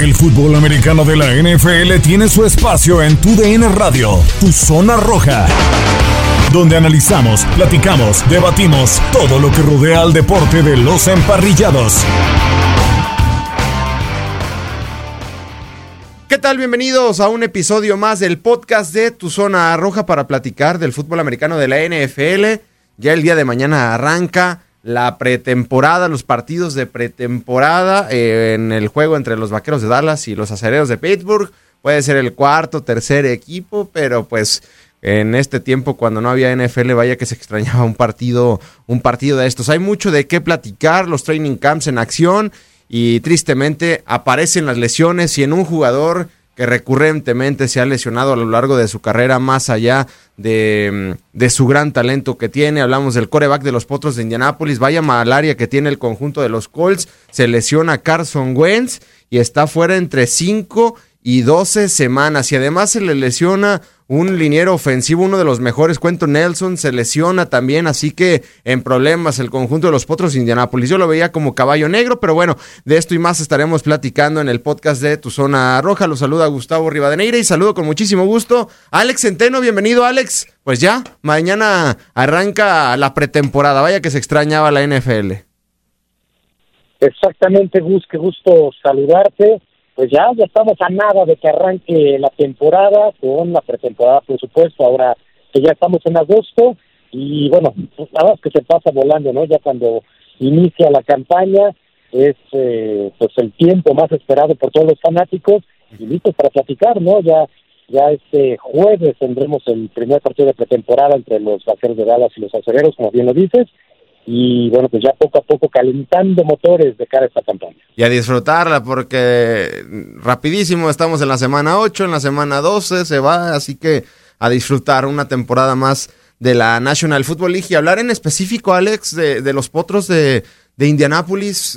El fútbol americano de la NFL tiene su espacio en Tu DN Radio, Tu Zona Roja, donde analizamos, platicamos, debatimos todo lo que rodea al deporte de los emparrillados. ¿Qué tal? Bienvenidos a un episodio más del podcast de Tu Zona Roja para platicar del fútbol americano de la NFL. Ya el día de mañana arranca la pretemporada, los partidos de pretemporada eh, en el juego entre los Vaqueros de Dallas y los Acereros de Pittsburgh. Puede ser el cuarto, tercer equipo, pero pues en este tiempo cuando no había NFL, vaya que se extrañaba un partido, un partido de estos. Hay mucho de qué platicar, los training camps en acción y tristemente aparecen las lesiones y en un jugador que recurrentemente se ha lesionado a lo largo de su carrera, más allá de, su gran talento que tiene. Hablamos del coreback de los Potros de Indianápolis. Vaya malaria que tiene el conjunto de los Colts. Se lesiona Carson Wentz y está fuera entre 5 y 12 semanas. Y además se le lesiona un liniero ofensivo, uno de los mejores, Cuento Nelson, se lesiona también, así que en problemas el conjunto de los Potros de Indianápolis. Yo lo veía como caballo negro, pero bueno, de esto y más estaremos platicando en el podcast de Tu Zona Roja. Lo saluda Gustavo Rivadeneira y saludo con muchísimo gusto Alex Centeno. Bienvenido, Alex. Pues ya, mañana arranca la pretemporada. Vaya que se extrañaba la NFL. Exactamente, Gus, qué gusto saludarte pues ya, ya estamos a nada de que arranque la temporada, con la pretemporada, por supuesto, ahora que ya estamos en agosto, y bueno, pues nada más que se pasa volando, ¿no? Ya cuando inicia la campaña, es eh, pues el tiempo más esperado por todos los fanáticos, y listos para platicar, ¿no? Ya ya este jueves tendremos el primer partido de pretemporada entre los vaqueros de Dallas y los acereros, como bien lo dices, y bueno, pues ya poco a poco calentando motores de cara a esta campaña. Y a disfrutarla porque rapidísimo estamos en la semana 8, en la semana 12 se va, así que a disfrutar una temporada más de la National Football League y hablar en específico, Alex, de, los potros de, de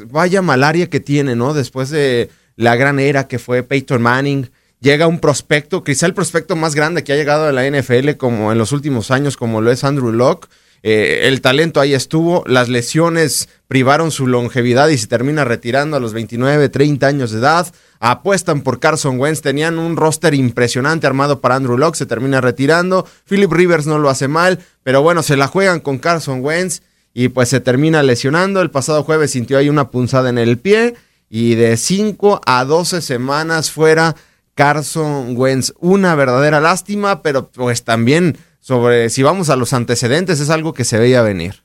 vaya malaria que tiene, ¿no? Después de la gran era que fue Peyton Manning, llega un prospecto, quizá el prospecto más grande que ha llegado a la NFL como en los últimos años, como lo es Andrew Locke eh, el talento ahí estuvo, las lesiones privaron su longevidad y se termina retirando a los 29, 30 años de edad. Apuestan por Carson Wentz, tenían un roster impresionante armado para Andrew Locke, se termina retirando. Philip Rivers no lo hace mal, pero bueno, se la juegan con Carson Wentz y pues se termina lesionando. El pasado jueves sintió ahí una punzada en el pie y de 5 a 12 semanas fuera Carson Wentz. Una verdadera lástima, pero pues también sobre si vamos a los antecedentes, es algo que se veía venir.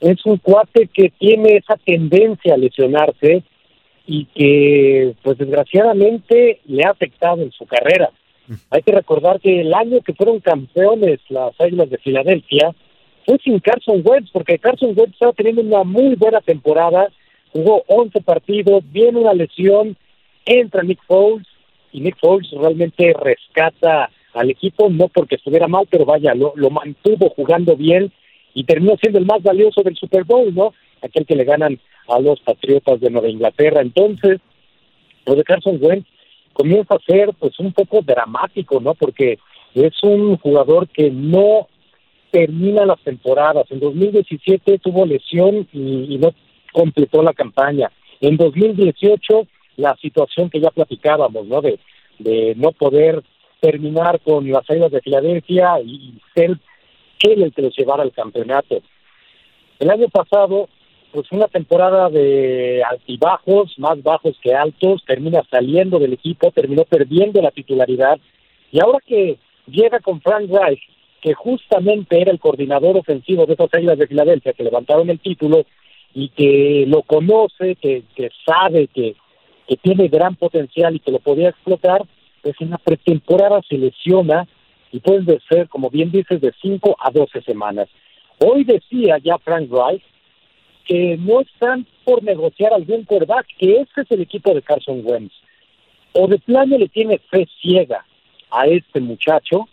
Es un cuate que tiene esa tendencia a lesionarse y que, pues desgraciadamente, le ha afectado en su carrera. Hay que recordar que el año que fueron campeones las Águilas de Filadelfia fue sin Carson Wentz, porque Carson Wentz estaba teniendo una muy buena temporada, jugó 11 partidos, viene una lesión, entra Nick Foles y Nick Foles realmente rescata al equipo, no porque estuviera mal, pero vaya, lo, lo mantuvo jugando bien y terminó siendo el más valioso del Super Bowl, ¿no? Aquel que le ganan a los Patriotas de Nueva Inglaterra. Entonces, lo de Carson Wentz comienza a ser pues un poco dramático, ¿no? Porque es un jugador que no termina las temporadas. En 2017 tuvo lesión y, y no completó la campaña. En 2018 la situación que ya platicábamos, ¿no? De, de no poder terminar con las salidas de Filadelfia y ser el que los llevara al campeonato. El año pasado, pues una temporada de altibajos, más bajos que altos, termina saliendo del equipo, terminó perdiendo la titularidad y ahora que llega con Frank Reich, que justamente era el coordinador ofensivo de esas águilas de Filadelfia que levantaron el título y que lo conoce, que, que sabe que, que tiene gran potencial y que lo podía explotar, pues en la pretemporada se lesiona y puede ser, como bien dices, de 5 a 12 semanas. Hoy decía ya Frank Reich que no están por negociar algún quarterback, que este es el equipo de Carson Wentz. O de plano le tiene fe ciega a este muchacho,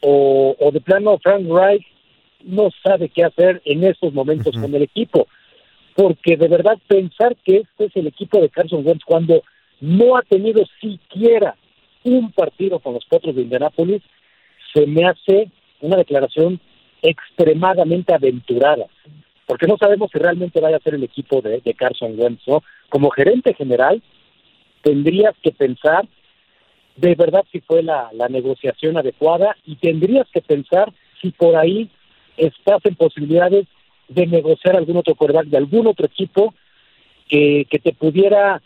o, o de plano Frank Reich no sabe qué hacer en estos momentos con el equipo. Porque de verdad pensar que este es el equipo de Carson Wentz cuando no ha tenido siquiera un partido con los Potros de Indianápolis, se me hace una declaración extremadamente aventurada, porque no sabemos si realmente vaya a ser el equipo de, Carson Wentz, ¿no? Como gerente general, tendrías que pensar de verdad si fue la, la negociación adecuada y tendrías que pensar si por ahí estás en posibilidades de negociar algún otro quarterback de algún otro equipo que, que te pudiera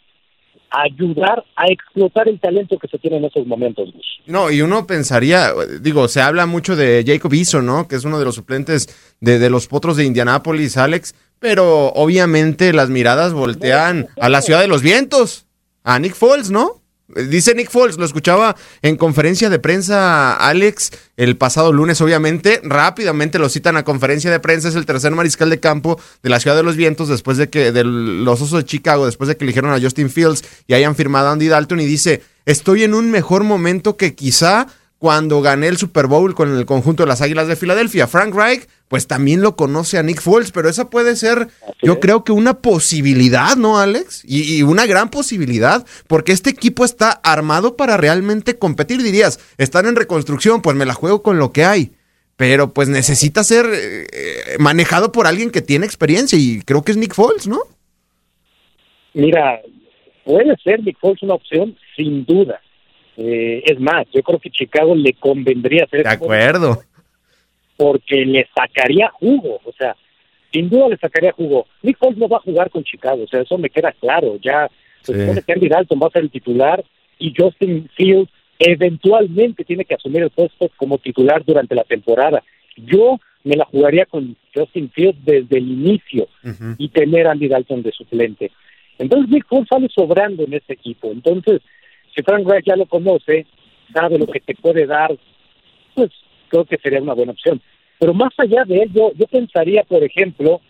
ayudar a explotar el talento que se tiene en esos momentos. No, y uno pensaría, digo, se habla mucho de Jacob Eason, ¿no? Que es uno de los suplentes de, de los potros de Indianápolis, Alex, pero obviamente las miradas voltean a la ciudad de los vientos, a Nick Foles, ¿no? Dice Nick Foles, lo escuchaba en conferencia de prensa Alex el pasado lunes, obviamente, rápidamente lo citan a conferencia de prensa, es el tercer mariscal de campo de la Ciudad de los Vientos después de que, de los Osos de Chicago, después de que eligieron a Justin Fields y hayan firmado a Andy Dalton. Y dice, estoy en un mejor momento que quizá cuando gané el Super Bowl con el conjunto de las Águilas de Filadelfia. Frank Reich, pues también lo conoce a Nick Foles, pero esa puede ser, yo creo que una posibilidad, ¿no, Alex? Y, y, una gran posibilidad, porque este equipo está armado para realmente competir. Dirías, están en reconstrucción, pues me la juego con lo que hay. Pero pues necesita ser eh, manejado por alguien que tiene experiencia y creo que es Nick Foles, ¿no? Mira, puede ser Nick Foles una opción, sin duda eh, es más, yo creo que Chicago le convendría hacer De acuerdo. Porque le sacaría jugo, o sea, sin duda le sacaría jugo. Nick Foles no va a jugar con Chicago, o sea, eso me queda claro. Ya se supone que Andy Dalton va a ser el titular y Justin Fields eventualmente tiene que asumir el puesto como titular durante la temporada. Yo me la jugaría con Justin Fields desde el inicio uh -huh. y tener a Andy Dalton de suplente. Entonces Nick Foles sale sobrando en este equipo. Entonces, si Frank Reich ya lo conoce, sabe lo que te puede dar, pues creo que sería una buena opción. Pero más allá de ello, yo pensaría, por ejemplo,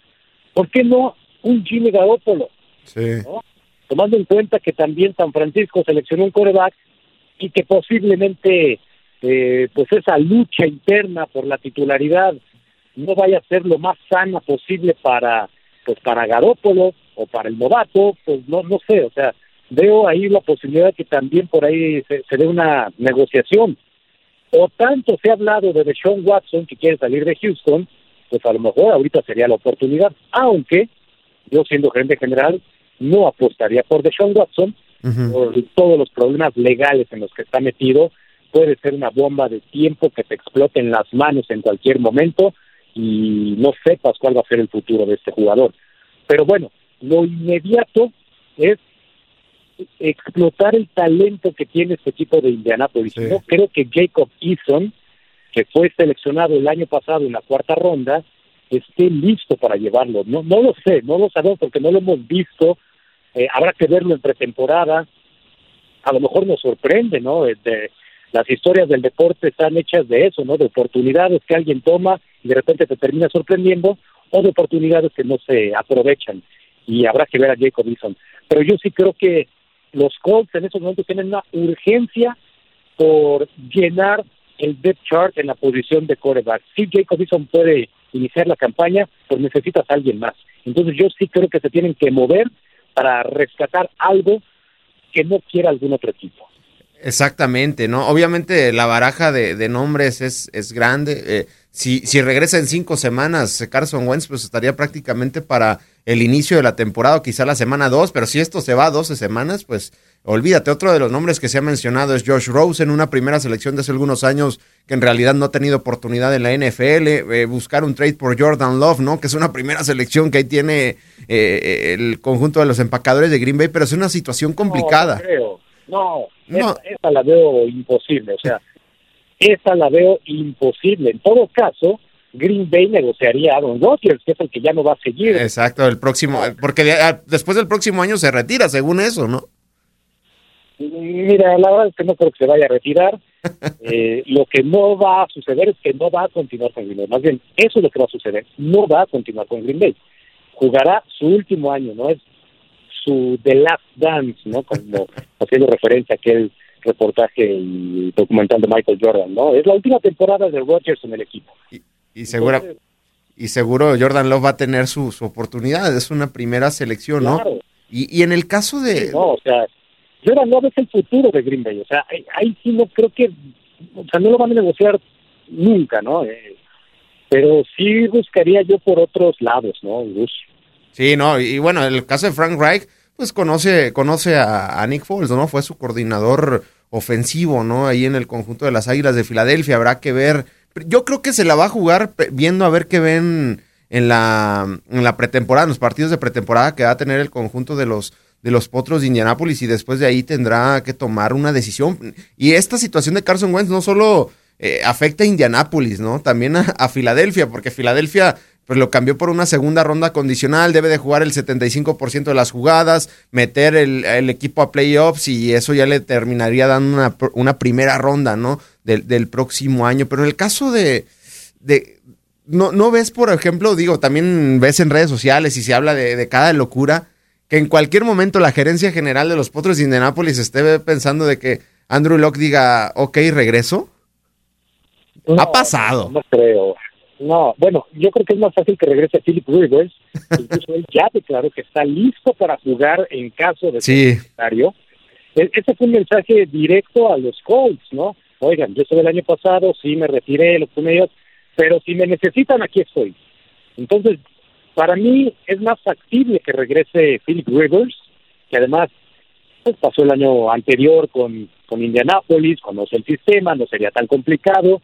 ¿por qué no un Jimmy Garoppolo? Sí. ¿no? Tomando en cuenta que también San Francisco seleccionó un coreback y que posiblemente eh, pues esa lucha interna por la titularidad no vaya a ser lo más sana posible para pues para Garópolo o para el novato, pues no no sé, o sea, veo ahí la posibilidad que también por ahí se, se dé una negociación. O tanto se ha hablado de Deshaun Watson que quiere salir de Houston, pues a lo mejor ahorita sería la oportunidad, aunque yo siendo gerente general no apostaría por Deshaun Watson uh -huh. por todos los problemas legales en los que está metido, puede ser una bomba de tiempo que te explote en las manos en cualquier momento y no sepas cuál va a ser el futuro de este jugador. Pero bueno, lo inmediato es explotar el talento que tiene este equipo de Indianapolis. Sí. No creo que Jacob Eason, que fue seleccionado el año pasado en la cuarta ronda, esté listo para llevarlo. No, no lo sé, no lo sabemos porque no lo hemos visto. Eh, habrá que verlo en pretemporada. A lo mejor nos sorprende, ¿no? De, las historias del deporte están hechas de eso, ¿no? De oportunidades que alguien toma y de repente te termina sorprendiendo, o de oportunidades que no se aprovechan. Y habrá que ver a Jacob Eason. Pero yo sí creo que los Colts en estos momentos tienen una urgencia por llenar el depth chart en la posición de coreback. Si Jacob Eason puede iniciar la campaña, pues necesitas a alguien más. Entonces yo sí creo que se tienen que mover para rescatar algo que no quiera algún otro equipo. Exactamente, ¿no? Obviamente la baraja de, nombres es, es grande. Eh, si, si regresa en cinco semanas Carson Wentz, pues estaría prácticamente para el inicio de la temporada, o quizá la semana dos, pero si esto se va a 12 semanas, pues olvídate. Otro de los nombres que se ha mencionado es Josh Rose en una primera selección de hace algunos años que en realidad no ha tenido oportunidad en la NFL. Eh, buscar un trade por Jordan Love, ¿no? Que es una primera selección que ahí tiene eh, el conjunto de los empacadores de Green Bay, pero es una situación complicada. No, no creo. No, no. Esa, esa la veo imposible. O sea, esa la veo imposible. En todo caso, Green Bay negociaría a Aaron Rodgers, que es el que ya no va a seguir. Exacto, el próximo, porque de, después del próximo año se retira, según eso, ¿no? Mira, la verdad es que no creo que se vaya a retirar. eh, lo que no va a suceder es que no va a continuar con Green Bay. Más bien, eso es lo que va a suceder. No va a continuar con Green Bay. jugará su último año, ¿no? Es su The Last Dance, ¿no? Como haciendo referencia a aquel reportaje y documental de Michael Jordan, ¿no? Es la última temporada de Rodgers en el equipo. Y, y segura, y seguro Jordan Love va a tener su, su oportunidad, es una primera selección, ¿no? Claro. Y, y en el caso de... Sí, no, o sea, Jordan Love es el futuro de Green Bay, o sea, ahí, ahí sí no creo que, o sea, no lo van a negociar nunca, ¿no? Eh, pero sí buscaría yo por otros lados, ¿no? Gus? Sí, no, y, y bueno, en el caso de Frank Reich, pues conoce, conoce a, a Nick Foles, ¿no? Fue su coordinador ofensivo, ¿no? Ahí en el conjunto de las Águilas de Filadelfia, habrá que ver. Yo creo que se la va a jugar viendo a ver qué ven en la, en la pretemporada, en los partidos de pretemporada que va a tener el conjunto de los de los Potros de Indianápolis y después de ahí tendrá que tomar una decisión. Y esta situación de Carson Wentz no solo eh, afecta a Indianápolis, ¿no? También a, a Filadelfia, porque Filadelfia pues lo cambió por una segunda ronda condicional, debe de jugar el 75% de las jugadas, meter el, el equipo a playoffs y eso ya le terminaría dando una, pr- una primera ronda, ¿no? Del, del próximo año. Pero en el caso de, de no, no ves, por ejemplo, digo, también ves en redes sociales y se habla de, de cada locura, que en cualquier momento la gerencia general de los Potros de Indianápolis esté pensando de que Andrew Locke diga, ok, regreso. Ha pasado. No creo. No, bueno, yo creo que es más fácil que regrese Philip Rivers. Incluso él ya declaró que está listo para jugar en caso de ser necesario. E- Ese fue un mensaje directo a los Colts, ¿no? Oigan, yo estuve el año pasado, sí me retiré, los ellos, pero si me necesitan, aquí estoy. Entonces, para mí es más factible que regrese Philip Rivers, que además pues, pasó el año anterior con, con Indianapolis, conoce el sistema, no sería tan complicado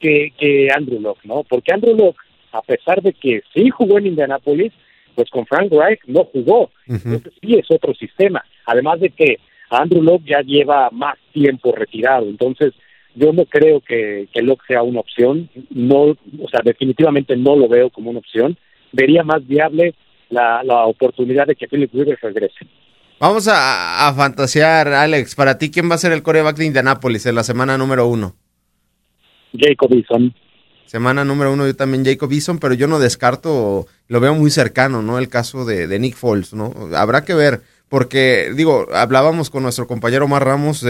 que, que Andrew Locke, ¿no? Porque Andrew Locke, a pesar de que sí jugó en Indianapolis, pues con Frank Reich no jugó. Entonces sí es otro sistema. Además de que Andrew Locke ya lleva más tiempo retirado. Entonces yo no creo que, que Locke sea una opción. No, o sea, definitivamente no lo veo como una opción. Vería más viable la, la oportunidad de que Philip Rivers regrese. Vamos a, a fantasear, Alex. Para ti, ¿quién va a ser el coreback de Indianápolis en la semana número uno? Jacob Eason. Semana número uno, yo también Jacob Eason, pero yo no descarto, lo veo muy cercano, ¿no? El caso de, Nick Foles, ¿no? Habrá que ver, porque, digo, hablábamos con nuestro compañero Omar Ramos,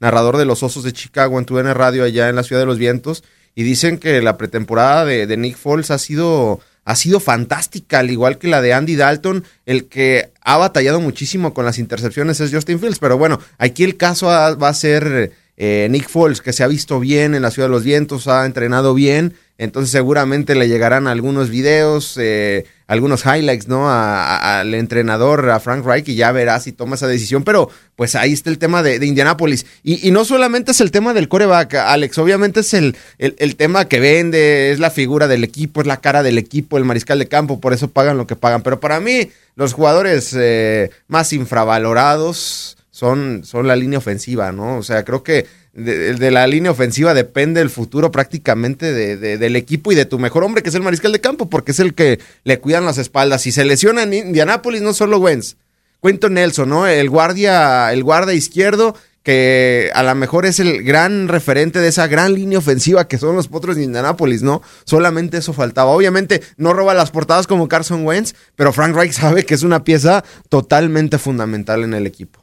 narrador de los Osos de Chicago en TUN Radio allá en la Ciudad de los Vientos, y dicen que la pretemporada de, de Nick Foles ha sido, ha sido fantástica, al igual que la de Andy Dalton, el que ha batallado muchísimo con las intercepciones es Justin Fields, pero bueno, aquí el caso va a ser eh, Nick Foles, que se ha visto bien en la Ciudad de los Vientos, ha entrenado bien, entonces seguramente le llegarán algunos videos, eh, algunos highlights, ¿no? Al entrenador, a Frank Reich, y ya verá si toma esa decisión, pero pues ahí está el tema de, de Indianápolis. Y, no solamente es el tema del coreback, Alex, obviamente es el, el, el tema que vende, es la figura del equipo, es la cara del equipo, el mariscal de campo, por eso pagan lo que pagan. Pero para mí, los jugadores eh, más infravalorados son, son la línea ofensiva, ¿no? O sea, creo que de, la línea ofensiva depende el futuro prácticamente de, de- del equipo y de tu mejor hombre, que es el mariscal de campo, porque es el que le cuidan las espaldas. Si se lesiona en Indianápolis, no solo Wentz, Quentin Nelson, ¿no? El guardia, el guarda izquierdo, que a lo mejor es el gran referente de esa gran línea ofensiva que son los potros de Indianápolis, ¿no? Solamente eso faltaba. Obviamente no roba las portadas como Carson Wentz, pero Frank Reich sabe que es una pieza totalmente fundamental en el equipo.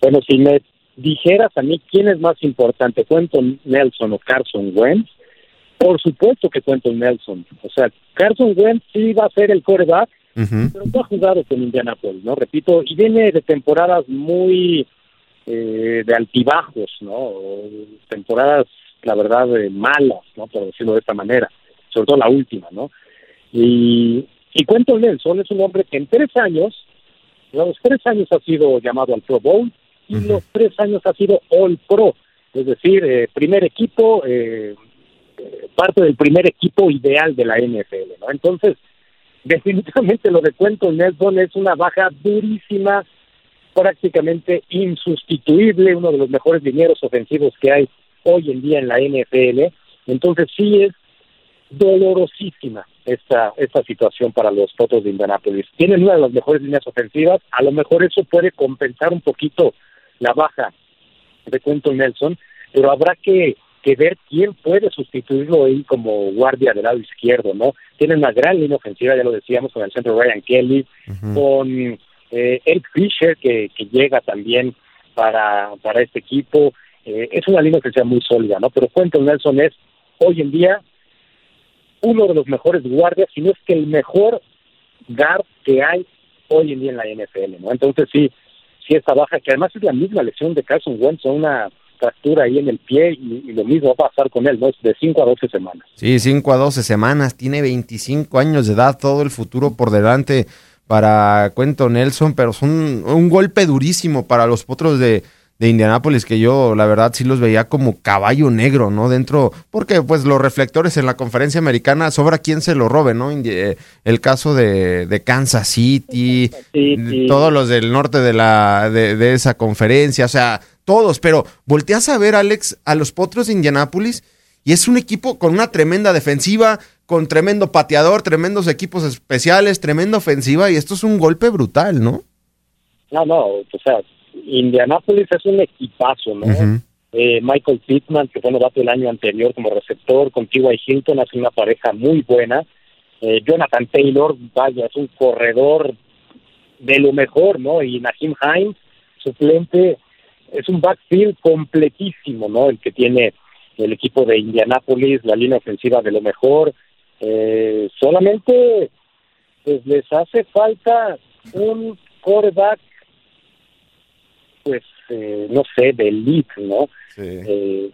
Bueno, si me dijeras a mí quién es más importante, Quentin Nelson o Carson Wentz, por supuesto que Quentin Nelson. O sea, Carson Wentz sí va a ser el quarterback, Ujú. pero no ha jugado con Indianapolis, ¿no? Repito, y viene de temporadas muy eh, de altibajos, ¿no? Temporadas, la verdad, eh, malas, ¿no? Por decirlo de esta manera, sobre todo la última, ¿no? Y, y Quentin Nelson es un hombre que en tres años, los tres años ha sido llamado al Pro Bowl y los tres años ha sido All Pro, es decir, eh, primer equipo, eh, eh, parte del primer equipo ideal de la NFL, ¿no? Entonces, definitivamente lo de Quentin Nelson es una baja durísima, prácticamente insustituible, uno de los mejores dineros ofensivos que hay hoy en día en la NFL. Entonces sí es dolorosísima esta esta situación para los Potros de Indianapolis. Tienen una de las mejores líneas ofensivas, a lo mejor eso puede compensar un poquito la baja de Quentin Nelson, pero habrá que, que ver quién puede sustituirlo ahí como guardia del lado izquierdo, ¿no? Tiene una gran línea ofensiva, ya lo decíamos, con el centro Ryan Kelly, con eh, Eric Fisher, que, que llega también para, para este equipo. Eh, es una línea ofensiva muy sólida, ¿no? Pero Quentin Nelson es hoy en día uno de los mejores guardias, si no es que el mejor guard que hay hoy en día en la NFL, ¿no? Entonces sí, sí esta baja, que además es la misma lesión de Carson Wentz, una fractura ahí en el pie y, lo mismo va a pasar con él, ¿no? De 5 a 12 semanas. Sí, 5 a 12 semanas, tiene 25 años de edad, todo el futuro por delante para Cuento Nelson, pero son un golpe durísimo para los potros de, de Indianápolis que yo la verdad sí los veía como caballo negro, ¿no? Dentro, porque pues los reflectores en la conferencia americana sobra quien se lo robe, ¿no? Eh, el caso de, de Kansas City, todos los del norte de la de, de, esa conferencia, o sea, todos, pero volteas a ver Alex a los potros de Indianápolis y es un equipo con una tremenda defensiva, con tremendo pateador, tremendos equipos especiales, tremenda ofensiva y esto es un golpe brutal, ¿no? No, no, o sea, Indianapolis es un equipazo, ¿no? eh, Michael Pittman, que fue novato el año anterior como receptor, con T.Y. Hilton, hace una pareja muy buena. Eh, Jonathan Taylor, vaya, es un corredor de lo mejor, ¿no? Y Nahim Hines, suplente, es un backfield completísimo, ¿no? El que tiene el equipo de Indianapolis, la línea ofensiva de lo mejor. Eh, solamente pues les hace falta un quarterback pues, eh, no sé, de elite, ¿no? Eh,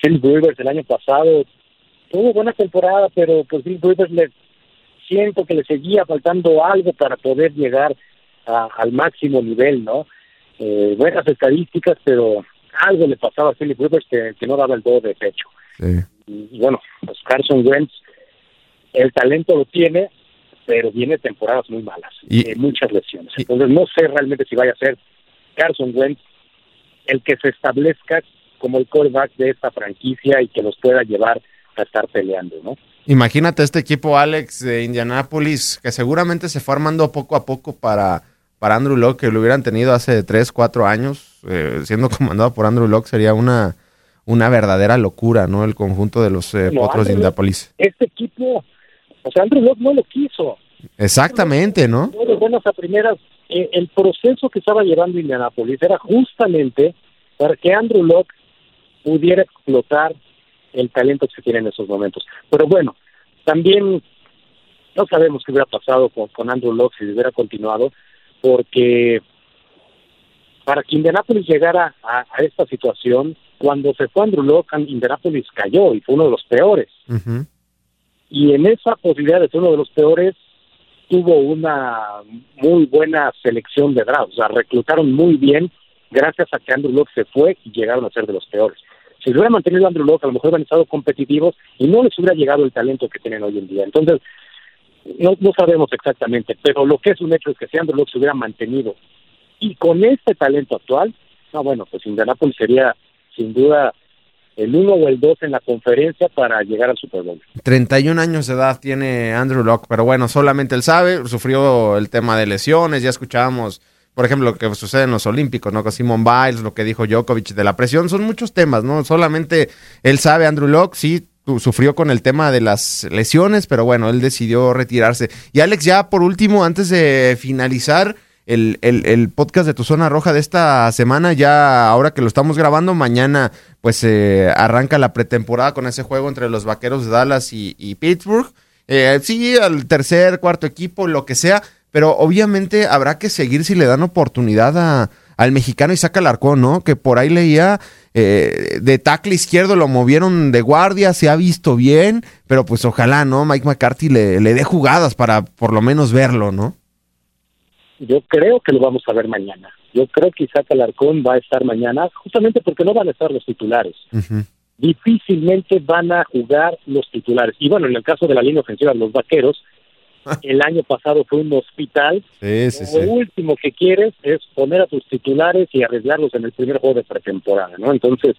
Phil Rivers el año pasado tuvo buena temporada, pero pues Phil Rivers le siento que le seguía faltando algo para poder llegar al máximo nivel, ¿no? Eh, buenas estadísticas, pero algo le pasaba a Philip Rivers que, no daba el do de pecho. Y, bueno, pues Carson Wentz, el talento lo tiene, pero viene temporadas muy malas, y, muchas lesiones. Entonces no sé realmente si vaya a ser Carson Wentz el que se establezca como el callback de esta franquicia y que nos pueda llevar a estar peleando, ¿no? Imagínate este equipo, Alex, de Indianapolis, que seguramente se fue armando poco a poco para, para Andrew Locke, que lo hubieran tenido hace 3, 4 años, eh, siendo comandado por Andrew Locke, sería una, una verdadera locura, ¿no? El conjunto de los eh, potros de Indianapolis. Este equipo, o sea, Andrew Locke no lo quiso. Exactamente, ¿no? Todos buenas a primeras eh, el proceso que estaba llevando Indianapolis era justamente para que Andrew Locke pudiera explotar el talento que se tiene en esos momentos. Pero bueno, también no sabemos qué hubiera pasado con, Andrew Locke si hubiera continuado, porque para que Indianapolis llegara a, esta situación, cuando se fue Andrew Locke, Indianapolis cayó y fue uno de los peores. Y en esa posibilidad de ser uno de los peores, tuvo una muy buena selección de draft, o sea, reclutaron muy bien gracias a que Andrew Locke se fue y llegaron a ser de los peores. Si se hubiera mantenido Andrew Locke, a lo mejor hubieran estado competitivos y no les hubiera llegado el talento que tienen hoy en día. Entonces, no, no sabemos exactamente, pero lo que es un hecho es que si Andrew Locke se hubiera mantenido y con este talento actual, no, bueno, pues Indianapolis sería sin duda el 1 o el 2 en la conferencia para llegar al Super Bowl. 31 años de edad tiene Andrew Locke, pero bueno, solamente él sabe, sufrió el tema de lesiones, ya escuchábamos, por ejemplo, lo que sucede en los Olímpicos, ¿no? Con Simon Biles, lo que dijo Djokovic de la presión, son muchos temas, ¿no? Solamente él sabe, Andrew Locke, sí, sufrió con el tema de las lesiones, pero bueno, él decidió retirarse. Y Alex, ya por último, antes de finalizar, el, el, podcast de Tu Zona Roja de esta semana, ya ahora que lo estamos grabando, mañana pues eh, arranca la pretemporada con ese juego entre los Vaqueros de Dallas y, Pittsburgh. Eh, sí, al tercer, cuarto equipo, lo que sea, pero obviamente habrá que seguir si le dan oportunidad a, al mexicano el arco, ¿no? Que por ahí leía eh, de tackle izquierdo lo movieron de guardia, se ha visto bien, pero pues ojalá, ¿no? Mike McCarthy le, le dé jugadas para por lo menos verlo, ¿no? Yo creo que lo vamos a ver mañana. Yo creo que Isaac Alarcón va a estar mañana, justamente porque no van a estar los titulares. Difícilmente van a jugar los titulares. Y bueno, en el caso de la línea ofensiva, los vaqueros, el año pasado fue un hospital. lo último que quieres es poner a tus titulares y arreglarlos en el primer juego de pretemporada, ¿no? Entonces,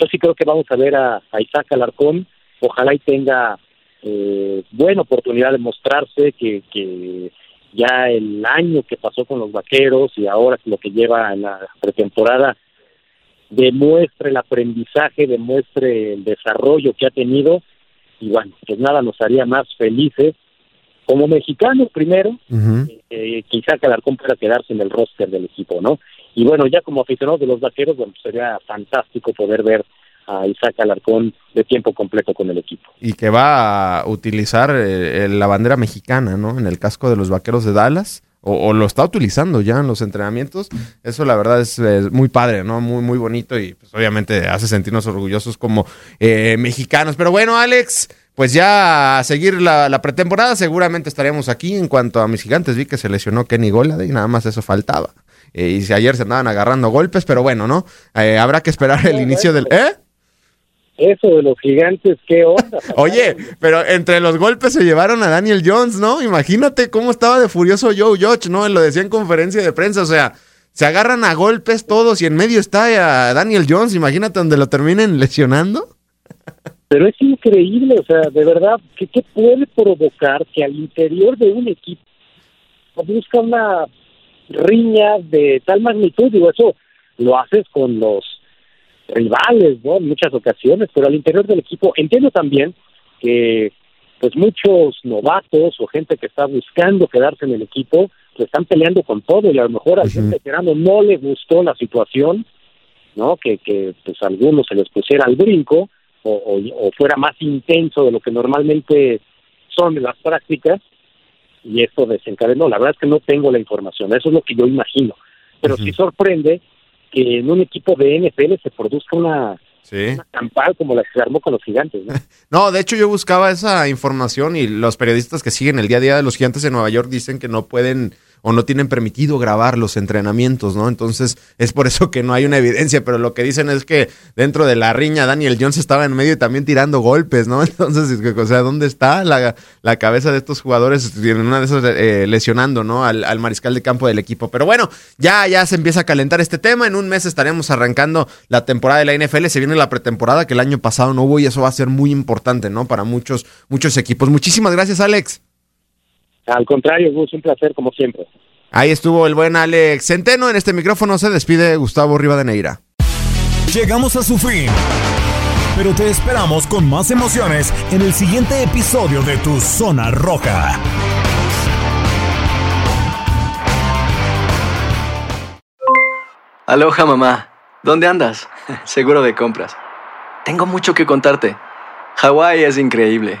yo sí creo que vamos a ver a, Isaac Alarcón. Ojalá y tenga eh, buena oportunidad de mostrarse que, que ya el año que pasó con los vaqueros y ahora lo que lleva en la pretemporada, demuestre el aprendizaje, demuestre el desarrollo que ha tenido y bueno, pues nada nos haría más felices como mexicanos primero, eh, quizá que Alarcón pueda quedarse en el roster del equipo, ¿no? Y bueno, ya como aficionados de los vaqueros, bueno, sería fantástico poder ver a Isaac Alarcón de tiempo completo con el equipo. Y que va a utilizar eh, la bandera mexicana, ¿no? En el casco de los vaqueros de Dallas. O, lo está utilizando ya en los entrenamientos. Eso la verdad es, muy padre, ¿no? Muy, muy bonito y pues obviamente hace sentirnos orgullosos como eh, mexicanos. Pero bueno, Alex, pues ya a seguir la, pretemporada seguramente estaremos aquí. En cuanto a mis gigantes, vi que se lesionó Kenny Golade y nada más eso faltaba. Eh, y si ayer se andaban agarrando golpes, pero bueno, ¿no? habrá que esperar el inicio del... ¿Eh? Eso de los gigantes, ¿qué onda? Oye, pero entre los golpes se llevaron a Daniel Jones, ¿no? Imagínate cómo estaba de furioso Joe Judge, ¿no? Lo decía en conferencia de prensa, o sea, se agarran a golpes todos y en medio está a Daniel Jones, imagínate donde lo terminen lesionando. Pero es increíble, o sea, de verdad, ¿qué, qué puede provocar que al interior de un equipo busca una riña de tal magnitud? Digo, eso lo haces con los rivales, ¿no? En muchas ocasiones, pero al interior del equipo entiendo también que pues muchos novatos o gente que está buscando quedarse en el equipo se están peleando con todo y a lo mejor al gente veterano no le gustó la situación, ¿no? Que, que pues a algunos se les pusiera al brinco o, o, fuera más intenso de lo que normalmente son las prácticas y esto desencadenó. La verdad es que no tengo la información, eso es lo que yo imagino. Pero sí sorprende que en un equipo de NFL se produzca una, campal como la que se armó con los gigantes. ¿no? no, de hecho yo buscaba esa información y los periodistas que siguen el día a día de los gigantes en Nueva York dicen que no pueden o no tienen permitido grabar los entrenamientos, ¿no? Entonces es por eso que no hay una evidencia, pero lo que dicen es que dentro de la riña Daniel Jones estaba en medio y también tirando golpes, ¿no? Entonces, o sea, ¿dónde está la, la cabeza de estos jugadores en una de esas eh, lesionando, ¿no? Al, al, mariscal de campo del equipo. Pero bueno, ya, ya se empieza a calentar este tema. En un mes estaremos arrancando la temporada de la NFL. Se viene la pretemporada que el año pasado no hubo y eso va a ser muy importante, ¿no? Para muchos, muchos equipos. Muchísimas gracias, Alex. Al contrario, Gus, un placer como siempre. Ahí estuvo el buen Alex Centeno. En este micrófono se despide Gustavo Rivadeneira. Llegamos a su fin. Pero te esperamos con más emociones en el siguiente episodio de Tu Zona Roja. Aloha mamá. ¿Dónde andas? Seguro de compras. Tengo mucho que contarte. Hawái es increíble.